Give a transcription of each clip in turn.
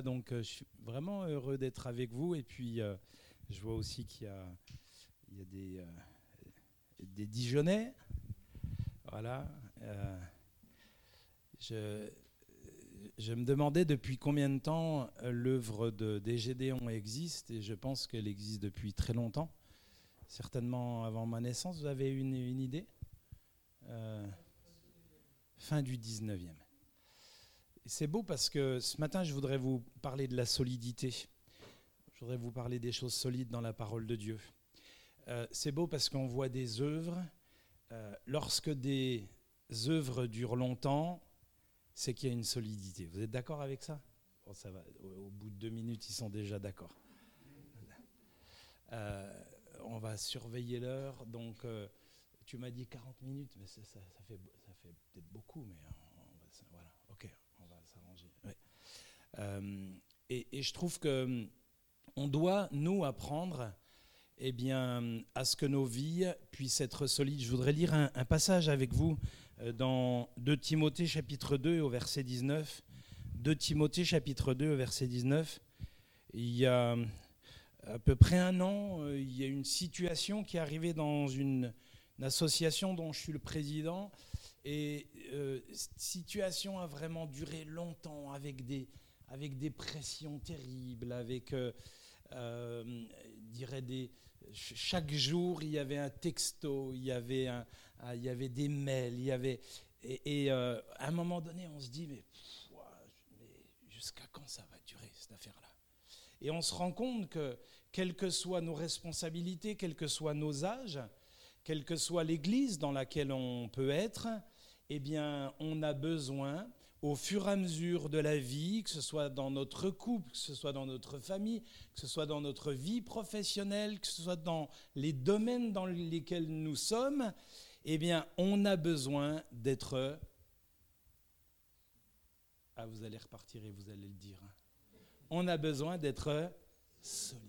Donc euh, je suis vraiment heureux d'être avec vous. Et puis, euh, je vois aussi qu'il y a, des, euh, des. Voilà. je, me demandais depuis combien de temps l'œuvre de, des Gédéons existe. Et je pense qu'elle existe depuis très longtemps. Certainement avant ma naissance. Vous avez une, une idée? Fin du 19e. C'est beau parce que ce matin, je voudrais vous parler de la solidité. Je voudrais vous parler des choses solides dans la parole de Dieu. Euh, c'est beau parce qu'on voit des œuvres. euh, lorsque des œuvres durent longtemps, c'est qu'il y a une solidité. Vous êtes d'accord avec ça? Au, bout de deux minutes, ils sont déjà d'accord. Euh, on va surveiller l'heure. Donc, tu m'as dit 40 minutes, mais ça, fait, peut-être beaucoup, mais on va, s- voilà, ok, on va s'arranger. Ouais. Euh, et, et je trouve que hum, on doit, nous, apprendre eh bien, à ce que nos vies puissent être solides. Je voudrais lire un, passage avec vous euh, dans 2 Timothée chapitre 2 au verset 19. 2 Timothée chapitre 2 au verset 19. Il y a hum, à peu près un an, euh, il y a une situation qui est arrivée dans une, association dont je suis le président. Et euh, cette situation a vraiment duré longtemps avec des, avec des pressions terribles, avec, euh, euh, dirais des, ch- chaque jour il y avait un texto, il y avait, un, il y avait des mails, il y avait, et, euh, à un moment donné on se dit mais, mais jusqu'à quand ça va durer cette affaire-là? Et on se rend compte que quelles que soient nos responsabilités, quels que soient nos âges, quelle que soit l'église dans laquelle on peut être, eh bien, on a besoin, au fur et à mesure de la vie, que ce soit dans notre couple, que ce soit dans notre famille, que ce soit dans notre vie professionnelle, que ce soit dans les domaines dans lesquels nous sommes, eh bien, on a besoin d'être... Ah, vous allez repartir et vous allez le dire. On a besoin d'être solide.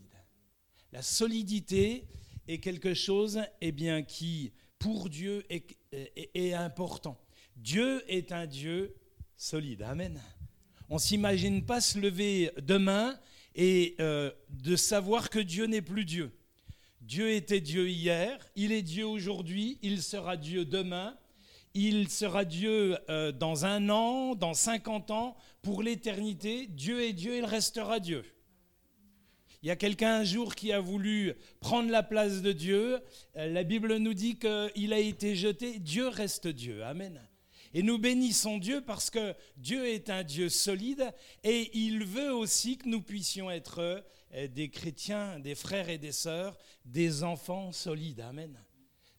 La solidité est quelque chose eh bien, qui, pour Dieu, est- est important. Dieu est un Dieu solide. Amen. On ne s'imagine pas se lever demain et euh, de savoir que Dieu n'est plus Dieu. Dieu était Dieu hier, il est Dieu aujourd'hui, il sera Dieu demain, il sera Dieu euh, dans un an, dans 50 ans, pour l'éternité. Dieu est Dieu, il restera Dieu. Il y a quelqu'un un jour qui a voulu prendre la place de Dieu. Euh, La Bible nous dit qu'il a été jeté. Dieu reste Dieu. Amen. Et nous bénissons Dieu parce que Dieu est un Dieu solide et il veut aussi que nous puissions être euh, des chrétiens, des frères et des sœurs, des enfants solides. Amen.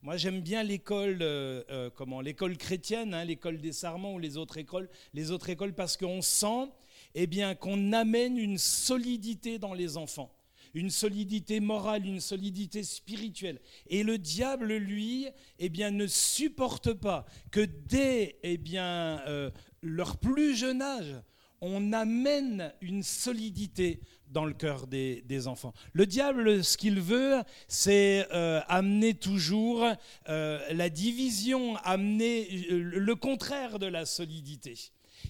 Moi, j'aime bien l'école, euh, euh, comment, l'école chrétienne, hein, l'école des Sarments ou les autres écoles, les autres écoles, parce qu'on sent, eh bien, qu'on amène une solidité dans les enfants, une solidité morale, une solidité spirituelle. Et le diable, lui, eh bien, ne supporte pas que dès, eh bien, euh, leur plus jeune âge, on amène une solidité dans le cœur des, enfants. Le diable, ce qu'il veut, c'est euh, amener toujours euh, la division, amener le contraire de la solidité.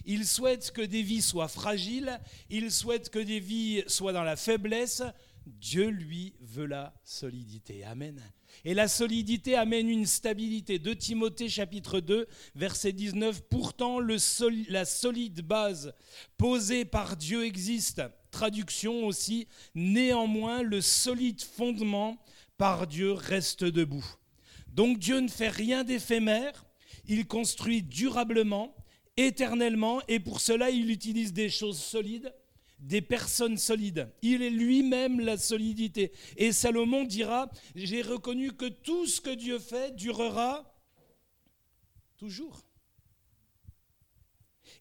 Il souhaite que des vies soient fragiles, il souhaite que des vies soient dans la faiblesse. Dieu, lui, veut la solidité. Amen. Et la solidité amène une stabilité. De Timothée chapitre 2, verset 19, pourtant la solide base posée par Dieu existe. Traduction aussi, néanmoins le solide fondement par Dieu reste debout. Donc Dieu ne fait rien d'éphémère, il construit durablement, éternellement, et pour cela il utilise des choses solides, des personnes solides. Il est lui-même la solidité. Et Salomon dira, j'ai reconnu que tout ce que Dieu fait durera toujours.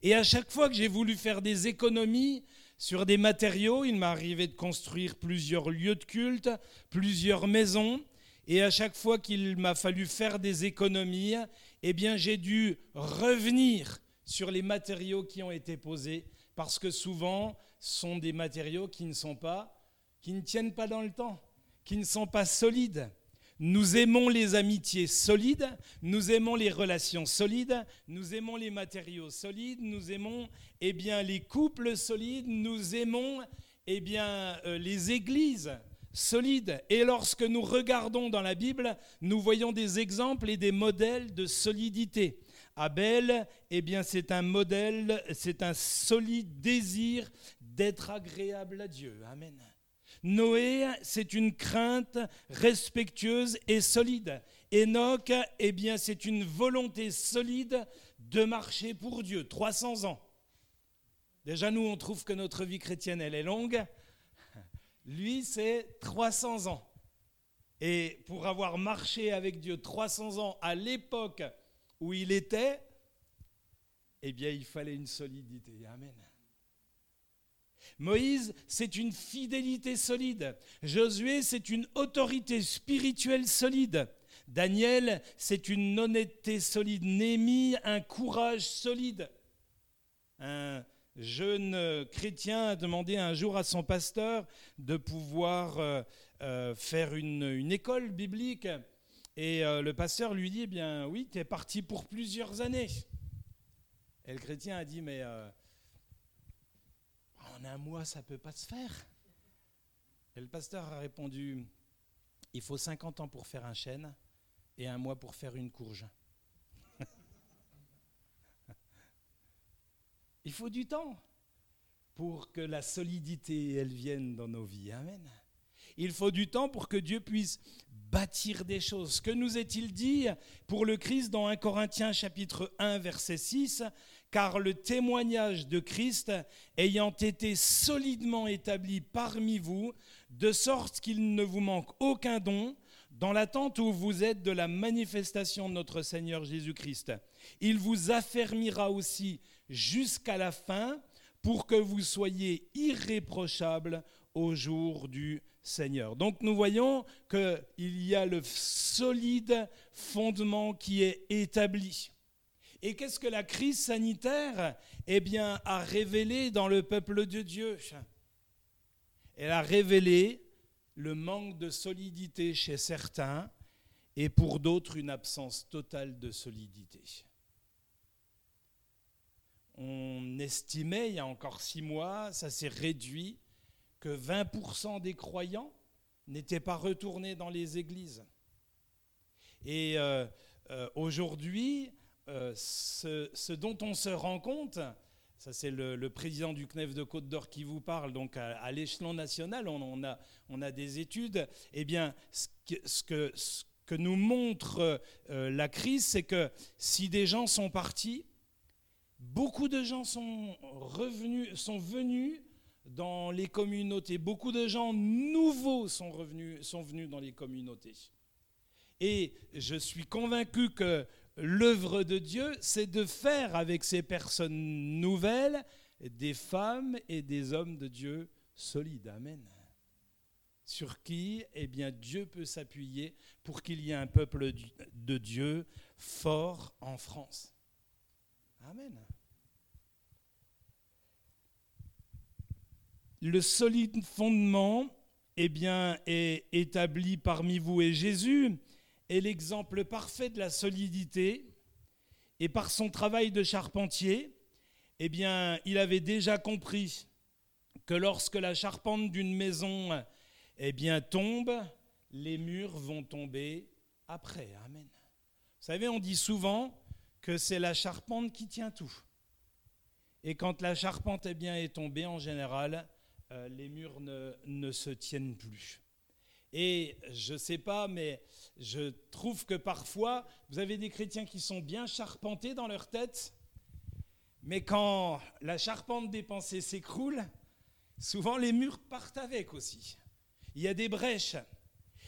Et à chaque fois que j'ai voulu faire des économies sur des matériaux, il m'est arrivé de construire plusieurs lieux de culte, plusieurs maisons, et à chaque fois qu'il m'a fallu faire des économies, eh bien j'ai dû revenir sur les matériaux qui ont été posés, parce que souvent, sont des matériaux qui ne sont pas, qui ne tiennent pas dans le temps, qui ne sont pas solides. Nous aimons les amitiés solides, nous aimons les relations solides, nous aimons les matériaux solides, nous aimons eh bien, les couples solides, nous aimons eh bien, euh, les églises solides. Et lorsque nous regardons dans la Bible, nous voyons des exemples et des modèles de solidité. Abel, eh bien, c'est un modèle, c'est un solide désir d'être agréable à Dieu. Amen. Noé, c'est une crainte respectueuse et solide. Enoch, eh bien, c'est une volonté solide de marcher pour Dieu. 300 ans. Déjà, nous, on trouve que notre vie chrétienne, elle est longue. Lui, c'est 300 ans. Et pour avoir marché avec Dieu 300 ans à l'époque où il était, eh bien, il fallait une solidité. Amen. Moïse, c'est une fidélité solide. Josué, c'est une autorité spirituelle solide. Daniel, c'est une honnêteté solide. Némi, un courage solide. Un jeune chrétien a demandé un jour à son pasteur de pouvoir euh, euh, faire une, école biblique. Et euh, le pasteur lui dit, eh bien oui, tu es parti pour plusieurs années. Et le chrétien a dit, mais un mois, ça ne peut pas se faire. Et le pasteur a répondu, il faut 50 ans pour faire un chêne et un mois pour faire une courge. il faut du temps pour que la solidité, elle vienne dans nos vies. Amen. Il faut du temps pour que Dieu puisse bâtir des choses. Que nous est-il dit pour le Christ dans 1 Corinthiens chapitre 1 verset 6 car le témoignage de Christ ayant été solidement établi parmi vous, de sorte qu'il ne vous manque aucun don, dans l'attente où vous êtes de la manifestation de notre Seigneur Jésus-Christ. Il vous affermira aussi jusqu'à la fin pour que vous soyez irréprochables au jour du Seigneur. Donc nous voyons qu'il y a le solide fondement qui est établi. Et qu'est-ce que la crise sanitaire eh a révélé dans le peuple de Dieu? Elle a révélé le manque de solidité chez certains et pour d'autres une absence totale de solidité. On estimait il y a encore six mois, ça s'est réduit, que 20% des croyants n'étaient pas retournés dans les églises. Et euh, euh, aujourd'hui, euh, ce, dont on se rend compte, ça c'est le, président du CNEF de Côte d'Or qui vous parle, donc à, l'échelon national, on, a, des études, eh bien, ce que, ce que, nous montre euh, la crise, c'est que si des gens sont partis, beaucoup de gens sont revenus, sont venus dans les communautés, beaucoup de gens nouveaux sont, revenus, sont venus dans les communautés. Et je suis convaincu que l'œuvre de Dieu, c'est de faire avec ces personnes nouvelles des femmes et des hommes de Dieu solides. Amen. Sur qui, eh bien, Dieu peut s'appuyer pour qu'il y ait un peuple de Dieu fort en France. Amen. Le solide fondement, eh bien, est établi parmi vous et Jésus est l'exemple parfait de la solidité. Et par son travail de charpentier, eh bien, il avait déjà compris que lorsque la charpente d'une maison eh bien, tombe, les murs vont tomber après. Amen. Vous savez, on dit souvent que c'est la charpente qui tient tout. Et quand la charpente eh bien, est tombée, en général, euh, les murs ne, ne se tiennent plus. Et je ne sais pas, mais je trouve que parfois, vous avez des chrétiens qui sont bien charpentés dans leur tête, mais quand la charpente des pensées s'écroule, souvent les murs partent avec aussi. Il y a des brèches.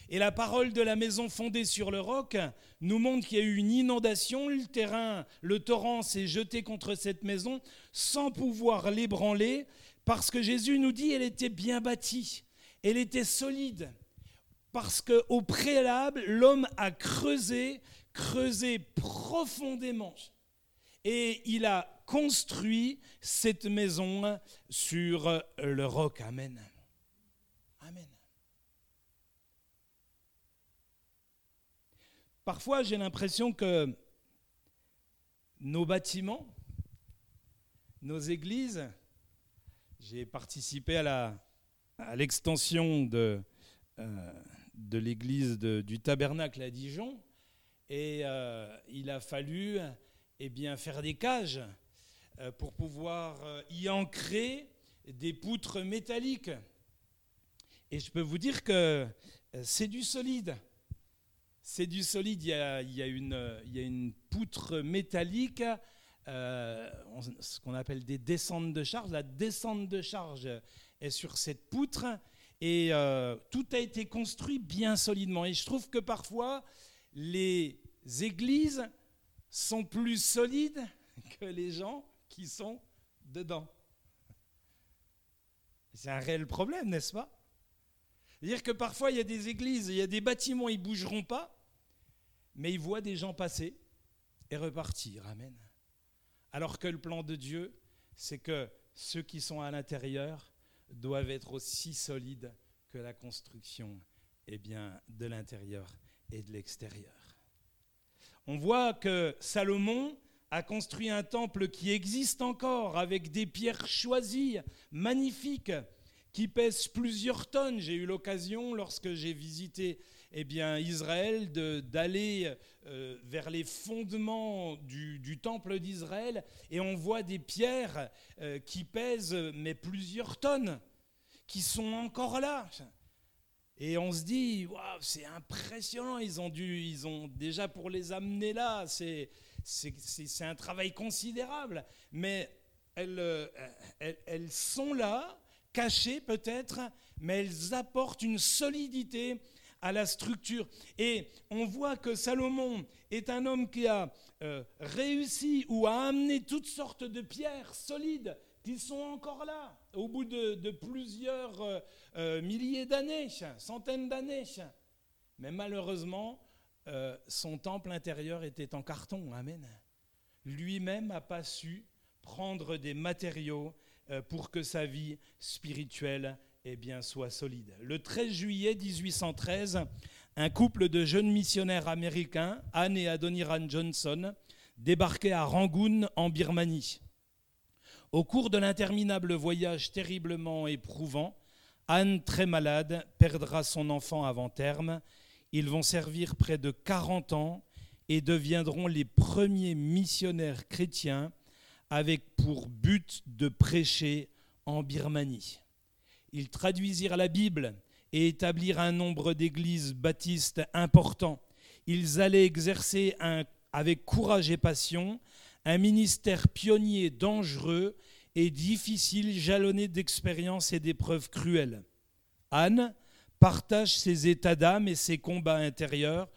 Et la parole de la maison fondée sur le roc nous montre qu'il y a eu une inondation, le terrain, le torrent s'est jeté contre cette maison sans pouvoir l'ébranler, parce que Jésus nous dit qu'elle était bien bâtie, elle était solide parce qu'au préalable, l'homme a creusé, creusé profondément. Et il a construit cette maison sur le roc. Amen. Amen. parfois j'ai l'impression que nos bâtiments, nos églises, j'ai participé à l'extension de, euh, de l'église du tabernacle à Dijon, et euh, il a fallu eh bien, faire des cages euh, pour pouvoir y ancrer des poutres métalliques. Et je peux vous dire que c'est du solide. C'est du solide. Il y a, il y a, une, il y a une, poutre métallique, euh, ce qu'on appelle des descentes de charge. La descente de charge est sur cette poutre et euh, tout a été construit bien solidement. Et je trouve que parfois, les églises sont plus solides que les gens qui sont dedans. C'est un réel problème, n'est-ce pas? C'est-à-dire que parfois, il y a des églises, il y a des bâtiments, ils ne bougeront pas, mais ils voient des gens passer et repartir. Amen. Alors que le plan de Dieu, c'est que ceux qui sont à l'intérieur doivent être aussi solides que la construction eh bien, de l'intérieur et de l'extérieur. On voit que Salomon a construit un temple qui existe encore avec des pierres choisies, magnifiques, qui pèsent plusieurs tonnes. J'ai eu l'occasion, lorsque j'ai visité eh bien, Israël, d'aller euh, vers les fondements du, temple d'Israël, et on voit des pierres euh, qui pèsent mais plusieurs tonnes, qui sont encore là. Et on se dit, waouh, c'est impressionnant, ils ont dû, ils ont déjà pour les amener là, c'est un travail considérable, mais elles, euh, elles sont là, cachées peut-être, mais elles apportent une solidité à la structure. Et on voit que Salomon est un homme qui a euh, réussi ou a amené toutes sortes de pierres solides qui sont encore là au bout de, plusieurs euh, euh, milliers d'années, centaines d'années. Mais malheureusement, son temple intérieur était en carton. Amen. Lui-même n'a pas su prendre des matériaux pour que sa vie spirituelle eh bien, soit solide. Le 13 juillet 1813, un couple de jeunes missionnaires américains, Anne et Adoniran Johnson, débarquaient à Rangoon, en Birmanie. Au cours de l'interminable voyage terriblement éprouvant, Anne, très malade, perdra son enfant avant terme. Ils vont servir près de 40 ans et deviendront les premiers missionnaires chrétiens avec pour but de prêcher en Birmanie. Ils traduisirent la Bible et établirent un nombre d'églises baptistes importants. Ils allaient exercer avec courage et passion un ministère pionnier dangereux et difficile, jalonné d'expériences et d'épreuves cruelles. Anne partage ses états d'âme et ses combats intérieurs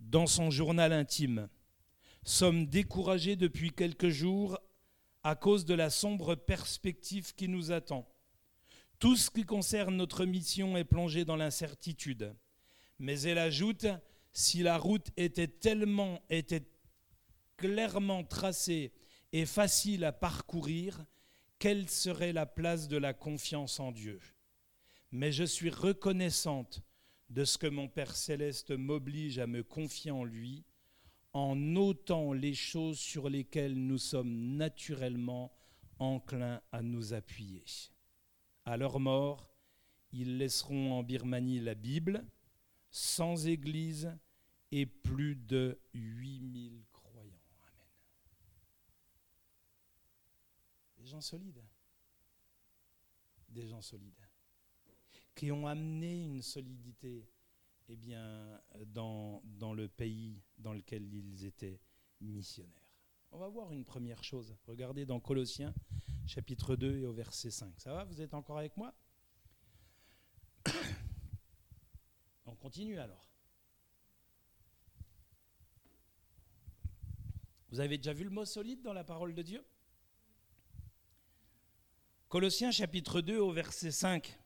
dans son journal intime. Sommes découragés depuis quelques jours à cause de la sombre perspective qui nous attend. Tout ce qui concerne notre mission est plongé dans l'incertitude. Mais elle ajoute, si la route était tellement, était clairement tracée et facile à parcourir, quelle serait la place de la confiance en Dieu? Mais je suis reconnaissante de ce que mon Père céleste m'oblige à me confier en lui, en notant les choses sur lesquelles nous sommes naturellement enclins à nous appuyer. À leur mort, ils laisseront en Birmanie la Bible, sans église et plus de 8000 croyants. Amen. Des gens solides. Des gens solides. Qui ont amené une solidité eh bien, dans, dans le pays dans lequel ils étaient missionnaires. On va voir une première chose. Regardez dans Colossiens chapitre 2 et au verset 5. Ça va Vous êtes encore avec moi? On continue alors. Vous avez déjà vu le mot solide dans la parole de Dieu? Colossiens chapitre 2 au verset 5.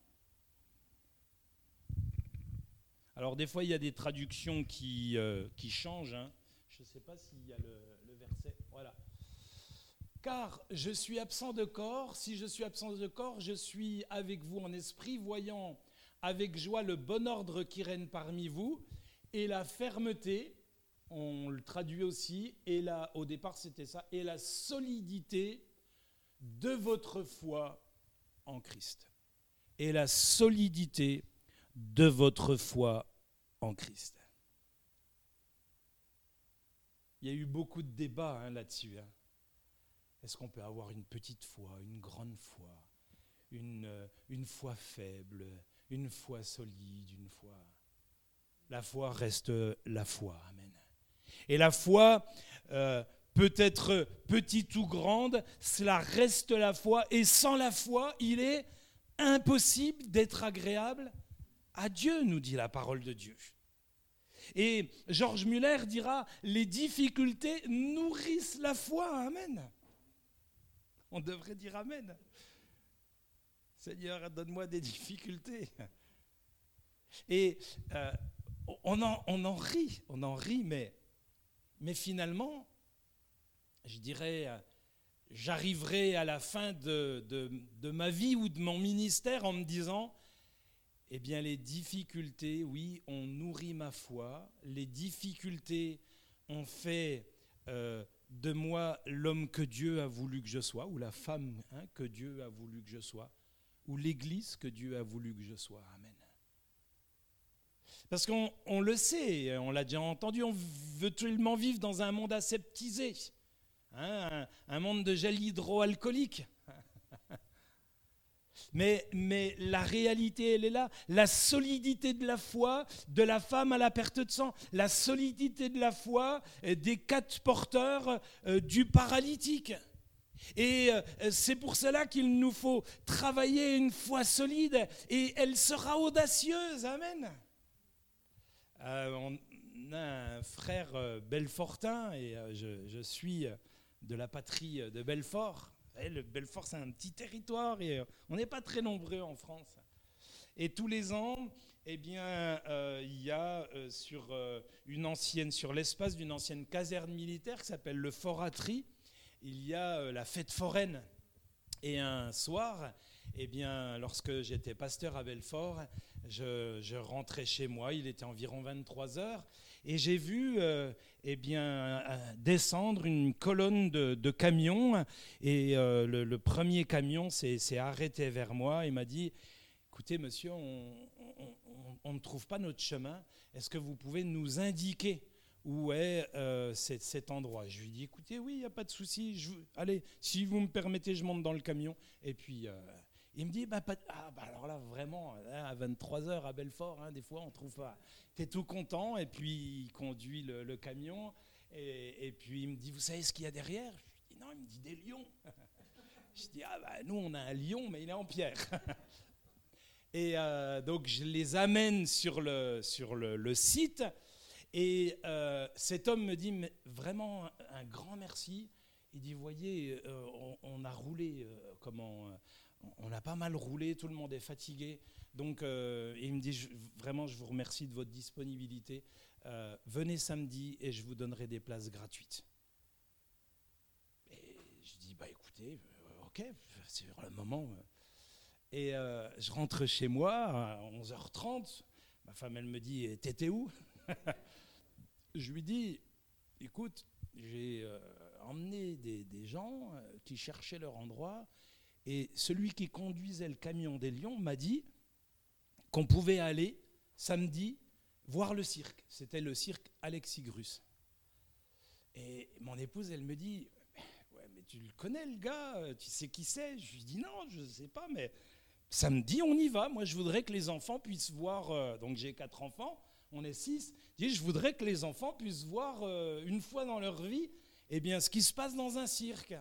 Alors des fois il y a des traductions qui, euh, qui changent. Hein. Je ne sais pas s'il y a le verset. Voilà car je suis absent de corps. Si je suis absent de corps, je suis avec vous en esprit, voyant avec joie le bon ordre qui règne parmi vous et la fermeté on le traduit aussi, et là, au départ c'était ça, et la solidité de votre foi en Christ. Et la solidité de votre foi en Christ. Il y a eu beaucoup de débats hein, là-dessus. Hein. Est-ce qu'on peut avoir une petite foi, une grande foi, une, euh, une foi faible, une foi solide, une foi... La foi reste la foi. Amen. Et la foi euh, peut être petite ou grande, cela reste la foi. Et sans la foi, il est impossible d'être agréable à Dieu, nous dit la parole de Dieu. Et Georges Muller dira, les difficultés nourrissent la foi. Amen. On devrait dire Amen. Seigneur, donne-moi des difficultés. Et euh, on, en, rit, on en rit, mais, finalement, je dirais, j'arriverai à la fin de, de, de, ma vie ou de mon ministère en me disant, eh bien les difficultés, oui, ont nourri ma foi, les difficultés ont fait euh, de moi l'homme que Dieu a voulu que je sois, ou la femme hein, que Dieu a voulu que je sois, ou l'Église que Dieu a voulu que je sois. Amen. Parce qu'on le sait, on l'a déjà entendu, on veut tellement vivre dans un monde aseptisé, hein, un, un, monde de gel hydroalcoolique. Mais, la réalité, elle est là. La solidité de la foi, de la femme à la perte de sang, la solidité de la foi des quatre porteurs euh, du paralytique. Et euh, c'est pour cela qu'il nous faut travailler une foi solide et elle sera audacieuse. Amen. Euh, on a un frère euh, belfortin et euh, je, suis de la patrie de Belfort. Et le Belfort, c'est un petit territoire et on n'est pas très nombreux en France. Et tous les ans, eh bien, il y a sur une ancienne, sur l'espace d'une ancienne caserne militaire qui s'appelle le Foratri, il y a la fête foraine. Et un soir, eh bien, lorsque j'étais pasteur à Belfort, je, rentrais chez moi, il était environ 23 heures, et j'ai vu euh, eh bien, euh, descendre une colonne de, camions, et euh, le, premier camion s'est arrêté vers moi et m'a dit, écoutez monsieur, on, ne trouve pas notre chemin, est-ce que vous pouvez nous indiquer où est cet, endroit? Je lui dit, écoutez, oui, il n'y a pas de souci, allez, si vous me permettez, je monte dans le camion, et puis il me dit, bah, ah, bah, alors là, vraiment, à 23h à Belfort, hein, des fois, on trouve pas. Tu tout content, et puis il conduit le, camion, et, puis il me dit, vous savez ce qu'il y a derrière? Je dis, non, il me dit des lions. Je dis, ah bah nous, on a un lion, mais il est en pierre. et euh, donc, je les amène sur le, sur le, site, et euh, cet homme me dit, mais vraiment, un grand merci. Il dit, voyez, euh, on, on, a roulé, comment on a pas mal roulé, tout le monde est fatigué. Donc, euh, il me dit vraiment, je vous remercie de votre disponibilité. Euh, venez samedi et je vous donnerai des places gratuites. Et je dis, bah écoutez, euh, ok, c'est le moment. Et je rentre chez moi à 11h30. Ma femme, elle me dit, t'étais où? Je lui dis, écoute, j'ai emmené des gens qui cherchaient leur endroit et celui qui conduisait le camion des Lions m'a dit qu'on pouvait aller samedi voir le cirque. C'était le cirque Alexis Grus. Et mon épouse, elle me dit Ouais, mais tu le connais, le gars Tu sais qui c'est? Je lui dis Non, je ne sais pas, mais samedi, on y va. Moi, je voudrais que les enfants puissent voir. Euh, donc, j'ai quatre enfants, on est six. Je, dis, je voudrais que les enfants puissent voir euh, une fois dans leur vie eh bien, ce qui se passe dans un cirque.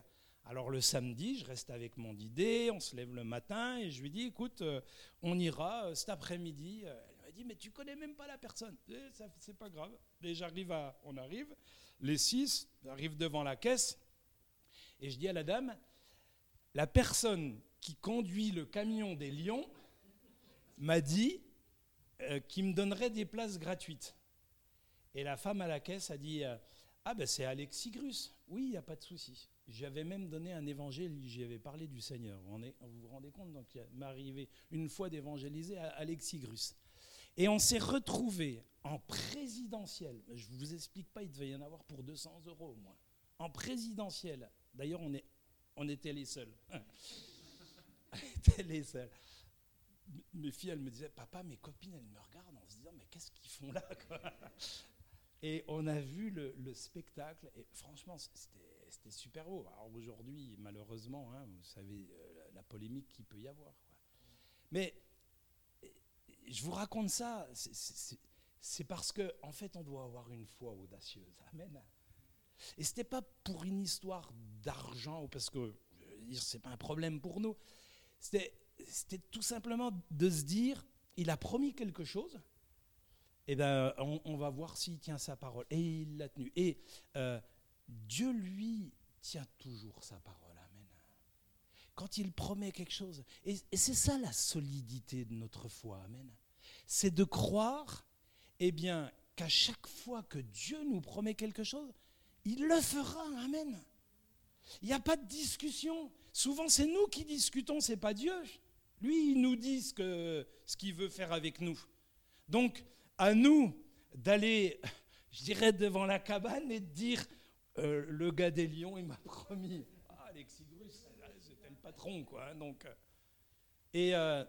Alors le samedi, je reste avec mon idée, on se lève le matin et je lui dis, écoute, euh, on ira euh, cet après-midi. Euh, elle m'a dit, mais tu connais même pas la personne. Eh, c'est pas grave. Et j'arrive on arrive, les six arrivent devant la caisse et je dis à la dame, la personne qui conduit le camion des lions m'a dit qu'il me donnerait des places gratuites. Et la femme à la caisse a dit, ah ben c'est Alexis Grus. Oui, il n'y a pas de souci. J'avais même donné un évangile, j'y avais parlé du Seigneur. Vous vous, rendez compte Donc, il m'est arrivé une fois d'évangéliser Alexis Grus. Et on s'est retrouvé en présidentiel. Je ne vous explique pas, il devait y en avoir pour 200 euros au moins. En présidentiel. D'ailleurs, on, était les seuls. on était les seuls. Mes filles, elles me disaient, papa, mes copines, elles me regardent en se disant, mais qu'est-ce qu'ils font là Et on a vu le, spectacle, et franchement, c'était super beau. Alors aujourd'hui, malheureusement, hein, vous savez euh, la polémique qu'il peut y avoir. Mais je vous raconte ça, c'est parce que en fait, on doit avoir une foi audacieuse. Amen. Et ce n'était pas pour une histoire d'argent, parce que ce n'est pas un problème pour nous. C'était tout simplement de se dire, il a promis quelque chose, et eh ben, on, va voir s'il tient sa parole. Et il l'a tenu. Et euh, Dieu, lui, tient toujours sa parole quand il promet quelque chose. Et, c'est ça la solidité de notre foi. Amen. C'est de croire, eh bien, qu'à chaque fois que Dieu nous promet quelque chose, il le fera. Amen. Il n'y a pas de discussion. Souvent, c'est nous qui discutons, c'est pas Dieu. Lui, il nous dit ce qu'il veut faire avec nous. Donc, à nous d'aller, je dirais, devant la cabane et de dire, euh, le gars des lions, il m'a promis patron, quoi. Hein, donc, euh. euh,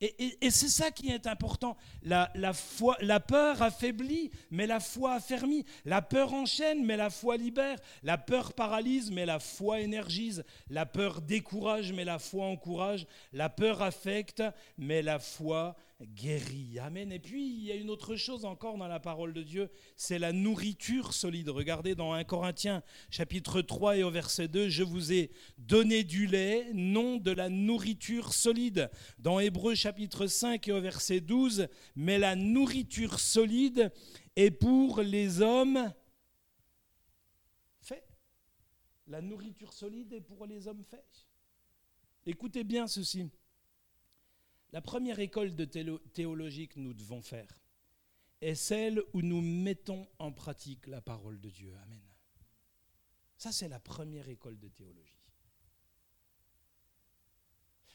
et, c'est ça qui est important. La, la peur affaiblit, mais la foi affermit. La peur enchaîne, mais la foi libère. La peur paralyse, mais la foi énergise. La peur décourage, mais la foi encourage. La peur affecte, mais la foi guéri. Amen. Et puis, il y a une autre chose encore dans la parole de Dieu, c'est la nourriture solide. Regardez dans 1 Corinthiens chapitre 3 et au verset 2, je vous ai donné du lait, non de la nourriture solide. Dans Hébreu chapitre 5 et au verset 12, mais la nourriture solide est pour les hommes faits. La nourriture solide est pour les hommes faits. Écoutez bien ceci. La première école de théologie que nous devons faire est celle où nous mettons en pratique la parole de Dieu. Amen. Ça, c'est la première école de théologie.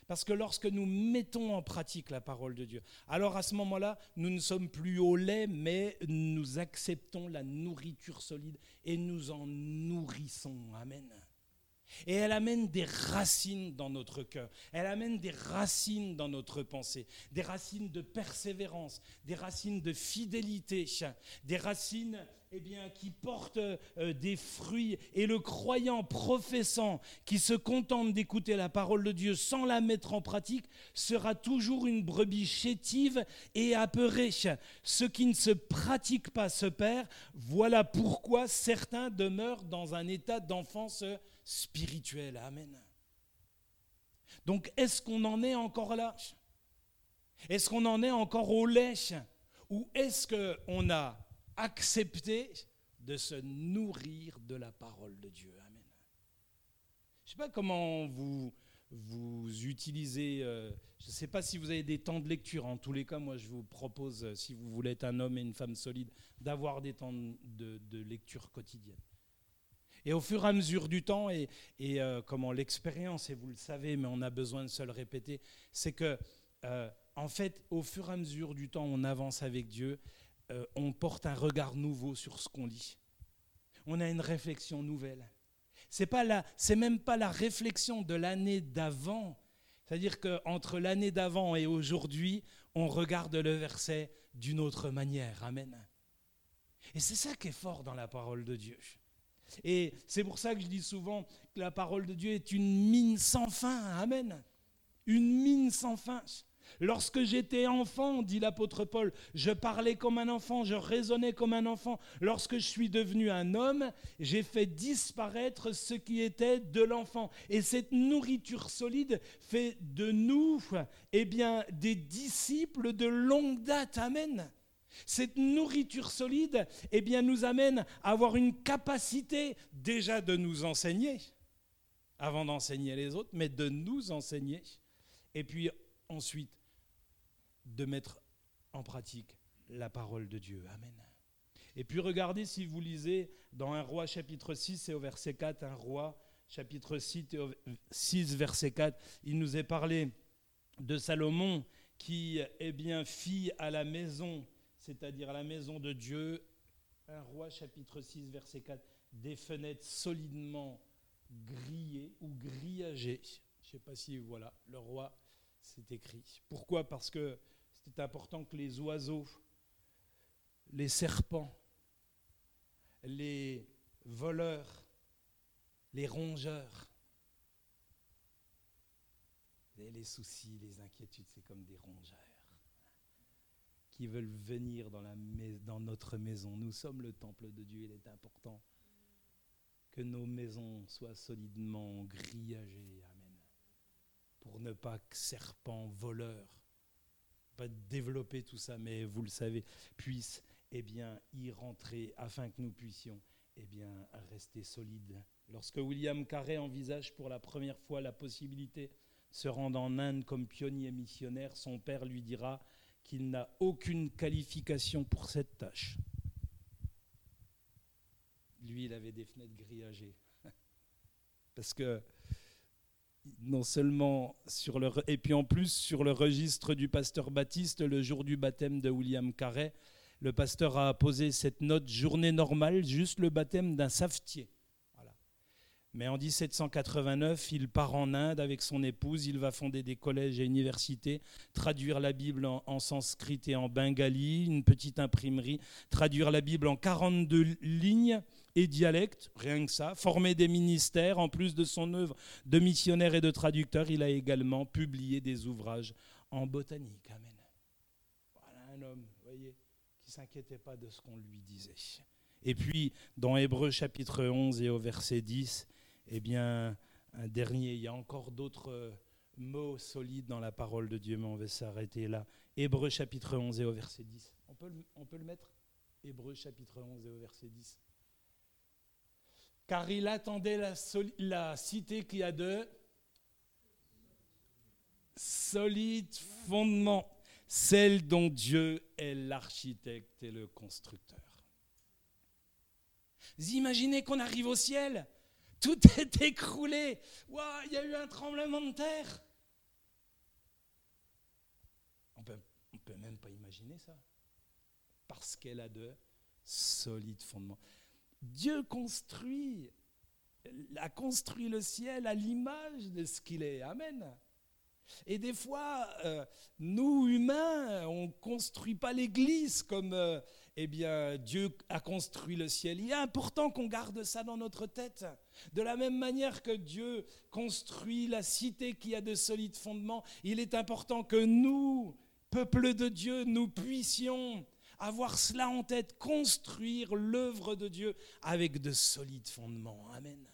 Parce que lorsque nous mettons en pratique la parole de Dieu, alors à ce moment-là, nous ne sommes plus au lait, mais nous acceptons la nourriture solide et nous en nourrissons. Amen. Et elle amène des racines dans notre cœur. Elle amène des racines dans notre pensée. Des racines de persévérance, des racines de fidélité, des racines eh bien, qui portent euh, des fruits. Et le croyant professant qui se contente d'écouter la parole de Dieu sans la mettre en pratique sera toujours une brebis chétive et apeurée. Ce qui ne se pratique pas se perd. Voilà pourquoi certains demeurent dans un état d'enfance spirituel. Amen. Donc, est-ce qu'on en est encore là? Est-ce qu'on en est encore au lait Ou est-ce qu'on a accepté de se nourrir de la parole de Dieu? Amen. Je ne sais pas comment vous, vous utilisez, euh, je ne sais pas si vous avez des temps de lecture. En tous les cas, moi, je vous propose, euh, si vous voulez être un homme et une femme solide, d'avoir des temps de lecture quotidienne. Et au fur et à mesure du temps, et, euh, comment l'expérience, et vous le savez, mais on a besoin de se le répéter, c'est que, euh, en fait, au fur et à mesure du temps, on avance avec Dieu, euh, on porte un regard nouveau sur ce qu'on lit. On a une réflexion nouvelle. C'est pas la, c'est même pas la réflexion de l'année d'avant. C'est-à-dire qu'entre l'année d'avant et aujourd'hui, on regarde le verset d'une autre manière. Amen. Et c'est ça qui est fort dans la parole de Dieu. Et c'est pour ça que je dis souvent que la parole de Dieu est une mine sans fin. Amen. Une mine sans fin. Lorsque j'étais enfant, dit l'apôtre Paul, je parlais comme un enfant, je raisonnais comme un enfant. Lorsque je suis devenu un homme, j'ai fait disparaître ce qui était de l'enfant. Et cette nourriture solide fait de nous, eh bien, des disciples de longue date. Amen. Cette nourriture solide eh nous amène à avoir une capacité déjà de nous enseigner, avant d'enseigner les autres, mais de nous enseigner, et puis ensuite de mettre en pratique la parole de Dieu. Amen. Et puis regardez si vous lisez dans un roi chapitre 6 et au verset 4, un roi chapitre 6, 6 verset 4, il nous est parlé de Salomon qui eh bien, fit à la maison, c'est-à-dire la maison de Dieu, un roi chapitre 6 verset 4, des fenêtres solidement grillées ou grillagées. Je ne sais pas si voilà, le roi, c'est écrit. Pourquoi? Parce que c'était important que les oiseaux, les serpents, les voleurs, les rongeurs, les soucis, les inquiétudes, c'est comme des rongeurs qui veulent venir dans, la dans notre maison. Nous sommes le temple de Dieu, il est important que nos maisons soient solidement grillagées. Amen. Pour ne pas que serpents, voleurs, pas développer tout ça, mais vous le savez, puissent eh bien, y rentrer afin que nous puissions eh bien, rester solides. Lorsque William Carré envisage pour la première fois la possibilité de se rendre en Inde comme pionnier missionnaire, son père lui dira qu'il n'a aucune qualification pour cette tâche. Lui, il avait des fenêtres grillagées. Parce que non seulement sur le et puis en plus sur le registre du pasteur Baptiste le jour du baptême de William Carré, le pasteur a posé cette note journée normale, juste le baptême d'un savetier. Mais en 1789, il part en Inde avec son épouse, il va fonder des collèges et universités, traduire la Bible en, sanskrit et en bengali, une petite imprimerie, traduire la Bible en 42 lignes et dialectes, rien que ça, former des ministères, en plus de son œuvre de missionnaire et de traducteur, il a également publié des ouvrages en botanique. Amen. Voilà un homme, voyez, qui s'inquiétait pas de ce qu'on lui disait. Et puis, dans Hébreu chapitre 11 et au verset 10, eh bien, un dernier, il y a encore d'autres euh, mots solides dans la parole de Dieu, mais on va s'arrêter là. Hébreu chapitre 11 et au verset 10. On peut, on peut le mettre? Hébreu chapitre 11 et au verset 10. Car il attendait la, la cité qui a de solides fondements, celle dont Dieu est l'architecte et le constructeur. Vous imaginez qu'on arrive au ciel tout est écroulé. il y a eu un tremblement de terre. On peut, ne peut même pas imaginer ça. Parce qu'elle a de solides fondements. Dieu construit, a construit le ciel à l'image de ce qu'il est. Amen. Et des fois, euh, nous, humains, on ne construit pas l'Église comme euh, eh bien, Dieu a construit le ciel. Il est important qu'on garde ça dans notre tête. De la même manière que Dieu construit la cité qui a de solides fondements, il est important que nous, peuple de Dieu, nous puissions avoir cela en tête, construire l'œuvre de Dieu avec de solides fondements. Amen.